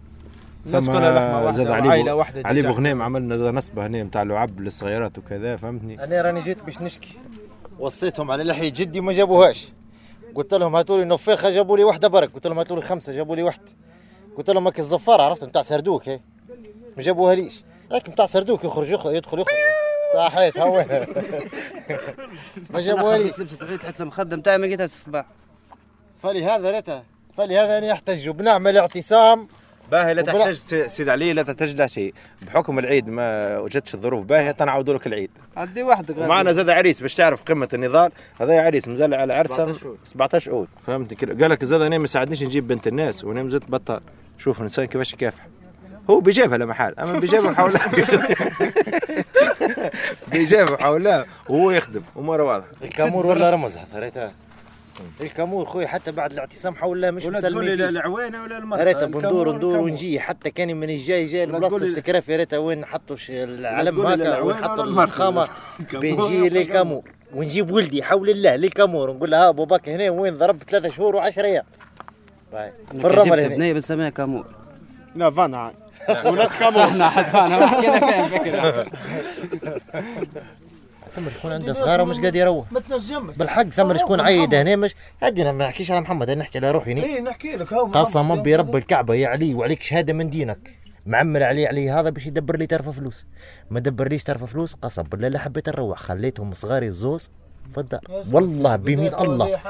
واحدة زاد علي علي. بغنيم عملنا نصبة هنا نتاع لعب للصغيرات وكذا فهمتني؟ أنا راني جيت باش نشكي. وصيتهم على لحية جدي ما جابوهاش. قلت لهم هاتوا لي نفيخه جابوا لي واحدة برك. قلت لهم هاتوا لي خمسة جابوا لي واحدة قلت لهم هاك الزفارة عرفت؟ نتاع سردوك هي. ما جابوها ليش. هاك نتاع سردوك يخرج يخرج يدخل يخرج. صحيت هون ما جابوها ليش. لبست العيد حتى المخدم تاعي ما لقيتها الصباح. فلهذا ريتها فلهذا أنا يحتج وبنعمل اعتصام. باهي لا تحتاج سي- سيد علي لا تحتاج لا شيء. بحكم العيد ما وجدتش الظروف باهية تنعودوا لك العيد. عدي وحدك ومعنا زاد عريس باش تعرف قمة النضال. هذا عريس مازال على عرسة؟ 17 عود فهمت قال لك زاد أنا ما ساعدنيش نجيب بنت الناس وأنا مازلت بطال شوف الإنسان كيفاش يكافح. هو بيجابها لا محال أما بيجابها حولها بيجابها حولها وهو يخدم اموره واضحة. الكامور ولا رمز؟ هذا ريتها الكامور خويا حتى بعد الاعتصام حول مش ولا تقول لي لا. العوينه ولا المرسى يا ريت الكامور بندور ندور. ونجي. حتى كان من الجاي جاي لا لبلاصه تقول لي- السكراف يا ريت وين نحطوا ش- العلم هكا ونحطوا. الفخامه الكامور. بنجي للكامور ونجيب ولدي حول الله للكامور. ونقول له ها أبو بكر هنا وين؟ ضرب ثلاثة شهور وعشر أيام. باي. في الرمل هنا. بنية بنسميها كامور. لا فانا. ولاد كامور إحنا حد فانا. ما حكينا فيها فكرة ثم شكون عنده صغار ومش قادر يروح. ما تنجمش بالحق ثم شكون عيد هنا مش أنا ما نحكيش على محمد أنا نحكي على روحي اي نحكي لك قسما برب الكعبة يا علي وعليك شهادة من دينك. معمر علي علي هذا باش يدبر لي طرف فلوس. ما دبر ليش طرف فلوس قسم بالله لا حبيت نروح خليتهم صغاري الزوز في الدار والله بيمين الله.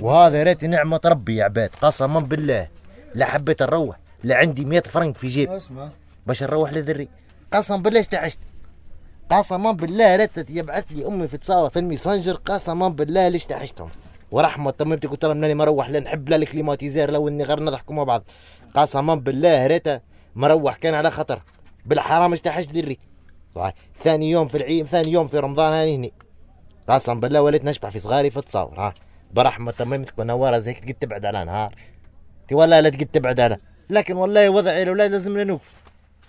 وهذا ريت نعمة ربي يا عباد قسما بالله. لا حبيت نروح لا عندي 100 فرنك في اسمع. باش نروح لذري. قسم بالله اشتعشت قسما بالله رتت يبعث لي أمي في تصاوى في الميسنجر قسما بالله ليش تحشتهم ورحمة تممتي قلت لهم انني مروح لا نحب لا الكليماتيزير لو اني غير نضحكوا مع بعض. قسما بالله ريتا مروح كان على خطر. بالحرام اشتحشت ذريت صحيح. ثاني يوم في العيد ثاني يوم في رمضان هاني هني. قسما بالله وليت نشبع في صغاري في التصاور ها. برحمة تممتك ونواره زي تقد تبعد على نهار. تي والله لا تقد تبعد على. لكن والله وضعي الاولاد لازم نوقف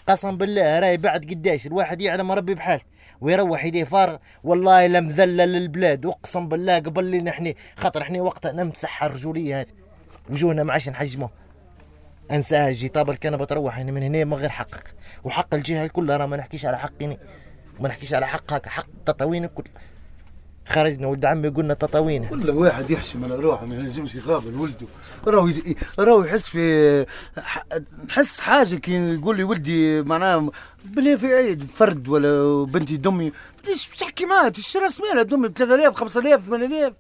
قسم بالله راي بعد قداش الواحد يعلم ربي بحالته ويروح يديه فارغ. والله لمذلل للبلاد اقسم بالله قبل لي نحن خاطر إحنا وقتها نمسح الرجوليه هذه. وجوهنا ما عادش نحجمه أنساها الجيطاب الكنبه تروح هنا من هنا من غير حقك. وحق الجهة الكل راه ما نحكيش على حقي ما نحكيش على حقك حق التطاوين الكل. خرجنا ولد عمي قلنا تطاوين كل واحد يحشم على روحه ما يلزمش يقابل ولده. راهو راهو يحس في نحس حاجة كي يقول لي ولدي معناها بلي في عيد فرد ولا بنتي دمي. ليش بتحكي معاه؟ تشتري سمينه دمي ب 3000 5000 8000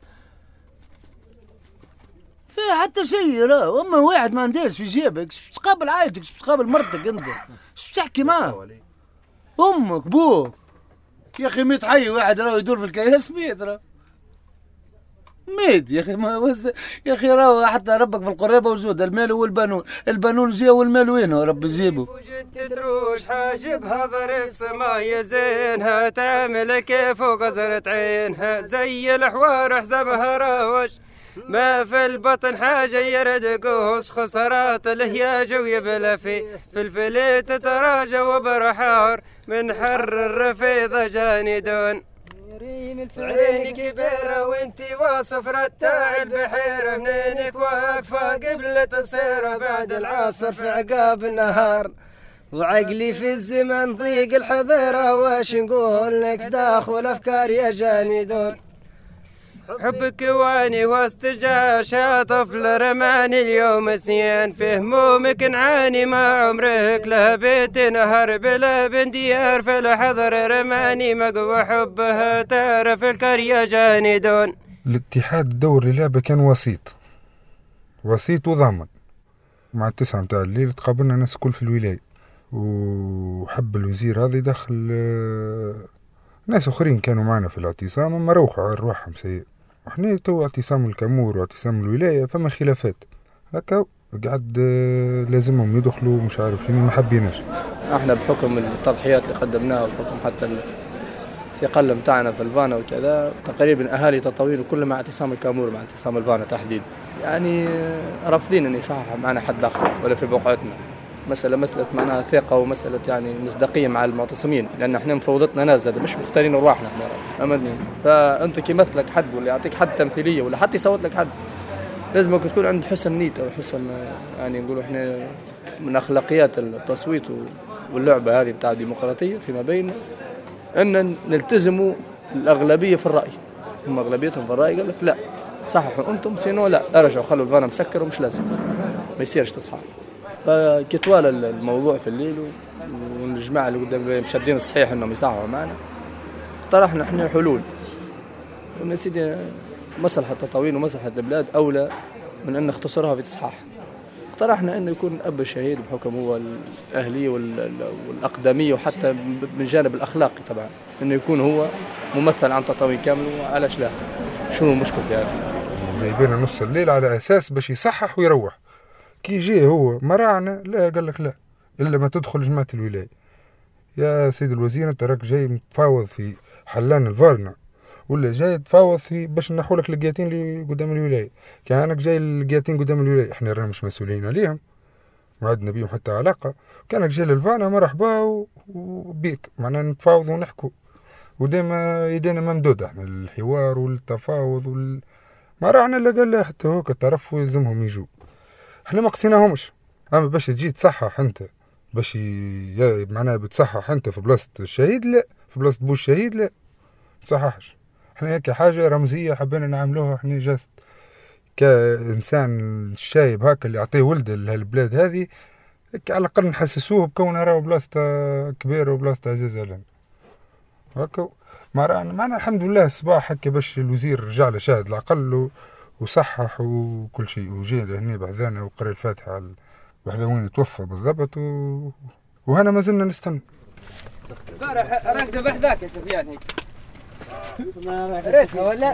فيها حتى شيء راه أما واحد ما عندهاش في جيبك شو تقابل عائلتك شو تقابل مرتك أنت؟ شو تحكي معاه؟ أمك بوك. يا أخي ميت حي واحد راه يدور في الكياس ميت راه ميت يا أخي ما وز... يا أخي راهو حتى ربك في القريبه وجود المال والبنون. البنون جيه والمال وينه؟ رب يجيبه تدروش حاجبها ظرف سماية زينها تعمل كيف وقزرة عينها. زي الحوار حزبها روش ما في البطن حاجة يرد قوس خسارات الهياج ويبلى في في الفلي تتراجى وبرحار. من حر الرفيضة جاني دون عيني كبيرة وانتي واصف رتاع البحيرة. منينك واقفة قبل تصير بعد العصر في عقاب النهار. وعقلي في الزمن ضيق الحضيرة واش نقول لك داخل أفكار يا جاني دون حبك واني واستجار شاطف لرماني اليوم سنين في همومك نعاني ما عمرك. له بيت نهر بلا بنديار في الحضر رماني مقوى حبها تعرف الكريا جاني دون. الاتحاد الدوري لعبة كان وسيط. وسيط وضامن. مع التسعة متاع الليل تقابلنا ناس كل في الولاية. وحب الوزير هذا يدخل آه، ناس أخرين كانوا معنا في الاعتصام. اما روحوا على رواحهم سيء إحنا تو اعتصام الكامور واعتصام الولاية فما خلافات. هكا قعد آه، لازمهم يدخلوا مش عارف شنو ما حبيناش. إحنا بحكم التضحيات اللي قدمناها وبحكم حتى الثقل متاعنا في الفانا وكذا تقريبا أهالي تطاوين كل مع اعتصام الكامور مع اعتصام الفانا تحديدا. يعني رافضين ان يصحح معنا حد آخر ولا في بقعتنا. مسألة مسألة معناها ثقة ومسألة يعني مصداقية مع المعتصمين لأن إحنا مفوضتنا ناس زاد مش مختارين أرواحنا إحنا فهمتني فأنت كي يمثلك حد ولا يعطيك حد تمثيلية ولا حتى يصوت لك حد لازم تكون عند حسن نية أو حسن يعني نقولوا إحنا من أخلاقيات التصويت واللعبة هذه بتاع الديمقراطية فيما بيننا أن نلتزموا الأغلبية في الرأي. هم أغلبيتهم في الرأي قال لك لا. صححوا أنتم سينو لا. أرجعوا خلوا الفانا مسكر ومش لازم. ما يصيرش تصحح فكتوال الموضوع في الليل والجماعة اللي قدام مشدين الصحيح إنهم يصححوا معنا. اقترحنا إحنا حلول. قلنا سيدي مصلحة التطاوين ومصلحة البلاد أولى من أن نختصرها في تصحاح اقترحنا أنه يكون الأب الشهيد بحكم هو الأهلية والأقدمية وحتى من جانب الأخلاقي طبعا. أنه يكون هو ممثل عن تطاوين كامل وعلاش لا؟ شنو المشكلة يعني جايبينه نص الليل على أساس باش يصحح ويروح. كي جي هو مراعنا لا قال لك لا إلا ما تدخل جماعة الولاية. يا سيد الوزير أنت راك جاي متفاوض في حلان الفارنا ولا جاي تفاوض في باش نحو لك القياتين اللي قدام الولاية. كانك جاي القياتين قدام الولاية إحنا رانا مش مسؤولين عليهم. ما عندنا بيهم حتى علاقة. كانك جاي للفانا مرحبا وبيك. معناها نتفاوض ونحكوا وديما يدينا ممدودة إحنا الحوار والتفاوض وال... ما راعنا إلا قال حتى هوك الطرف يلزمهم يجوا. إحنا ما قصيناهمش. أما باش تجي تصحح أنت باش. معناها بتصحح أنت في بلاصة الشهيد لا. في بلاصة بو الشهيد لا. تصححش. إحنا هيك حاجة رمزية حبينا نعملوها. إحنا juste كإنسان شايب هكا اللي يعطيه ولده لهالبلاد هذه على الأقل نحسسوه بكون راهو بلاصته كبيرة وبلاصته عزيزة لنا. هكا. معنا الحمد لله صباح هكا باش الوزير رجع له شاهد العقل وصحح وكل شيء وجي لهنا بحذانا وقرأ الفاتحة على بحذا وين توفى بالضبط و... وهنا ما زلنا نستنى. البارح راكده بحذاك يا سفيان هيك. ريتها ولا؟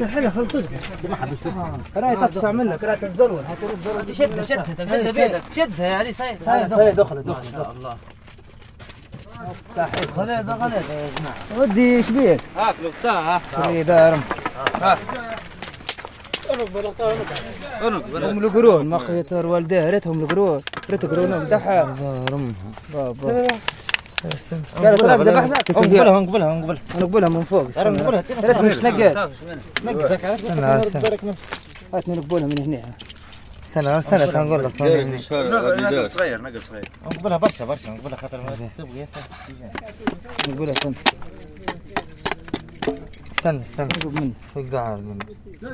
سهلها خلطتها رأي تقصع منك رأي تزرون هات الزرون شدها شدها شدها بيدك. شدها يعني صحيح صحيح دخلت دخلت ان شاء الله. صحيح. غليظة غليظة يا جماعة. ودي إيش بيك؟ هاك لقطة ها. دارم ها. هم القرون ما قيتر والديه ريتهم القرون ريت قرونهم دحا بابا قالت راه ذبح ذاك نقبلها نقبلها نقبلها نقبلها من فوق. نقبلها ريت مش نقيت نقزك هاتني نقبلها من هنا استنى استنى نقول لك نقب صغير نقب صغير. نقبلها برشا برشا. نقبلها خاطر تبغي نقبلها استنى استنى. استنى منه. في القعر منه.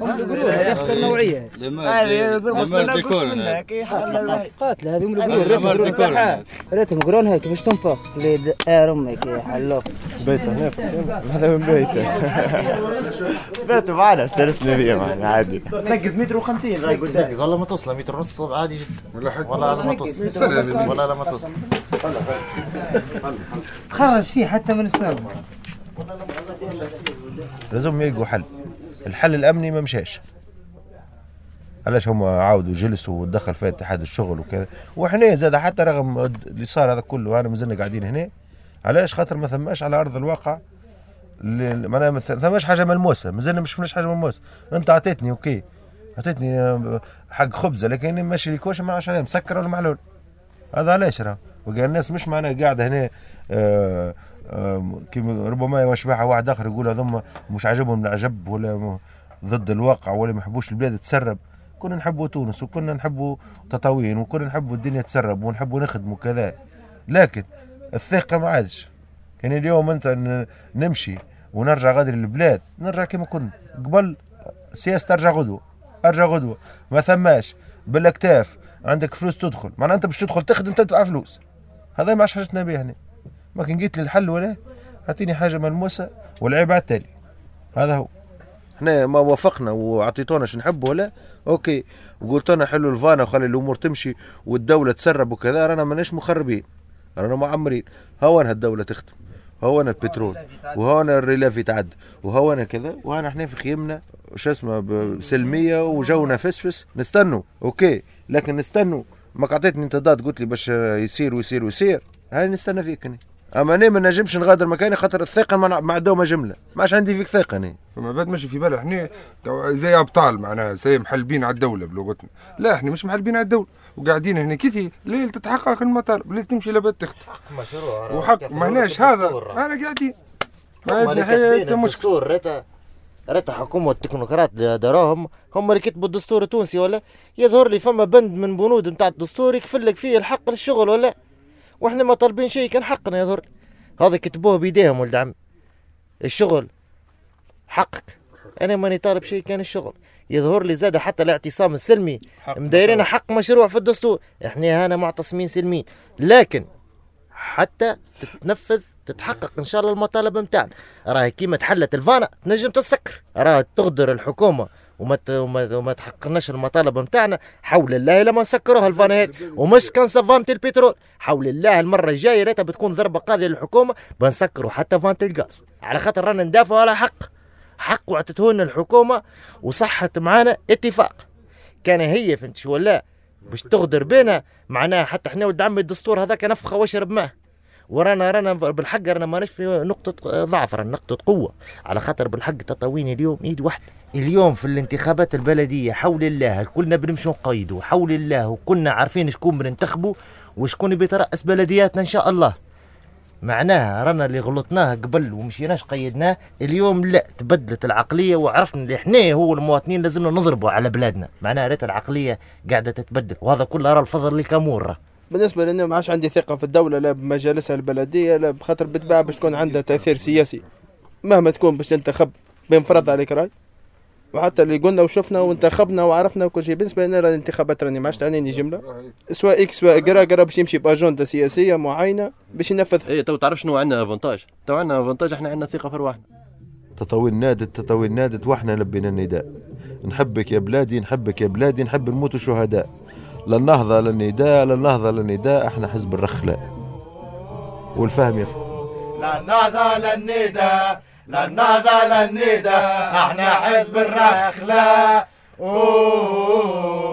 هم يقولون هذه اخطر نوعية. هذه ضربت ديكور قاتلة هذه هم يقولون. ريتهم يقولون هيك مش تنفخ دار أمك يا حلوف بيته نفسه. هذا من بيته. بيته معنا سلسلة بيه معنا عادي. نقز متر وخمسين راي قدام. نقز والله ما توصل متر ونص عادي جدا. على ما توصل. ولا ما توصل. تخرج فيه حتى من اسنانه لازم يلقوا حل. الحل الأمني ما مشاش. علاش هم عاودوا جلسوا ودخل فيها اتحاد الشغل وكذا. وحنا زاد حتى رغم اللي صار هذا كله أنا مازلنا قاعدين هنا. علاش؟ خاطر ما ثماش على أرض الواقع معناها ما ثماش حاجة ملموسة. مازلنا ما شفناش حاجة ملموسة. أنت عطيتني أوكي. عطيتني آه، حق خبزة لكن ماشي الكوشة ما نعرفش مسكر ولا معلول؟ هذا علاش راه؟ وقال الناس مش معناها قاعدة هنا آه، ربما يشبعها واحد آخر يقول هذوما مش عاجبهم العجب ولا ضد الواقع ولا ما يحبوش البلاد تسرب. كنا نحبوا تونس وكنا نحبوا تطاوين وكنا نحبوا الدنيا تسرب ونحبوا نخدموا كذا لكن الثقة ما عادش. كان اليوم أنت نمشي ونرجع غادر البلاد نرجع كما كنا. قبل سياسة ترجع غدوة أرجع غدوة. ما ثماش. بالاكتاف عندك فلوس تدخل. معناها أنت باش تدخل تخدم تدفع فلوس. هذا ما عادش حاجتنا بيه هنا ما كان جيت للحل ولا؟ أعطيني حاجة ملموسه والعيب على التالي. هذا هو. إحنا ما وافقنا وعطيتونا شو نحبوا ولا؟ OK. وقلت لنا حلوا ال vanne وخلي الأمور تمشي والدولة تسرب وكذا رانا ماناش مخربين. رانا معمرين. هون هالدوله تخدم. هون البترول. وهون ال relève يتعد. وهون كذا. وهنا إحنا في خيمنا. وش اسمه سلميه وجونا فسفس. نستنوا. OK. لكن نستنوا. ما عطيتني أنت قلت لي باش يصير ويصير ويصير. هاي نستنى فيك أنا. أما أنا ما نجمش نغادر مكاني خاطر الثقة مع- معدومه جملة. ما عادش عندي فيك ثقة أنا. فما بعد ماشي في بالها إحنا زي أبطال معناها زي محلبين على الدولة بلغتنا. لا إحنا مش محلبين على الدولة وقاعدين هنا. كي لين تتحقق المطالب لين تمشي العباد تخدم مشروع وحق ما هناش هذا. أنا قاعدين. ما عندنا الدستور ريتا ريتا حكومة التكنوقراط دراهم هم اللي كتبوا الدستور التونسي ولا؟ يظهر لي فما بند من بنود نتاع الدستور يكفل لك فيه الحق للشغل ولا؟ وإحنا ما طالبين شيء كان حقنا يظهر. هذا كتبوه بيديهم ولد عمي الشغل حقك. أنا ماني طالب شيء كان الشغل. يظهر لي زاد حتى الاعتصام السلمي. مدايرين حق مشروع في الدستور. إحنا هنا معتصمين سلميين. لكن حتى تتنفذ تتحقق إن شاء الله المطالب نتاعنا راه كيما تحلت الفانا تنجم تسكر. راه تغدر الحكومة. وما وما, وما تحققناش المطالب نتاعنا حول الله لما نسكروها الفانا هذه ومش كان فانت البترول حول الله المرة الجاية ريتها بتكون ضربة قاضية للحكومة بنسكروا حتى فانت الغاز على خاطر رانا ندافعوا على حق. حق وعطته لنا الحكومة وصحت معانا اتفاق. كان هي فهمت شو ولا؟ باش تغدر بينا معناها حتى إحنا ولد عمي الدستور هذاك نفخة واشرب ماء. ورانا رانا بالحق رانا ماناش في نقطة ضعف رانا نقطة قوة. على خاطر بالحق تطاوين اليوم إيد واحدة. اليوم في الانتخابات البلدية حول الله كلنا بنمشوا نقيدوا حول الله وكنا عارفين شكون بننتخبوا وشكون بيترأس بلدياتنا إن شاء الله. معناها رانا اللي غلطناه قبل ومشيناش قيدناه اليوم لا تبدلت العقلية وعرفنا اللي إحنا هو المواطنين لازمنا نضربوا على بلادنا. معناها ريت العقلية قاعدة تتبدل وهذا كله راه الفضل لكامور راه. بالنسبة لنا ما عادش عندي ثقة في الدولة لا بمجالسها البلدية لا بخاطر بالطبع باش تكون عندها تأثير سياسي. مهما تكون باش تنتخب بينفرض عليك رأي. وحتى اللي قلنا وشفنا وانتخبنا وعرفنا وكل شيء. بالنسبة لنا الانتخابات راني ما عادش تعنيني جملة. سواء X سواء قرا قرا باش يمشي بأجندة سياسية معينة باش ينفذها اي تو تعرف شنو عندنا avantage تو عندنا avantage إحنا عندنا ثقة في رواحنا تطاوين نادت تطاوين نادت وإحنا لبينا النداء. نحبك يا بلادي نحبك يا بلادي نحب نموت شهداء. لا النهضة لا النداء إحنا حزب الرخ لا. والفهم يفهم لا النهضة لا النهضة لا النداء إحنا حزب الرخ لا. أوه.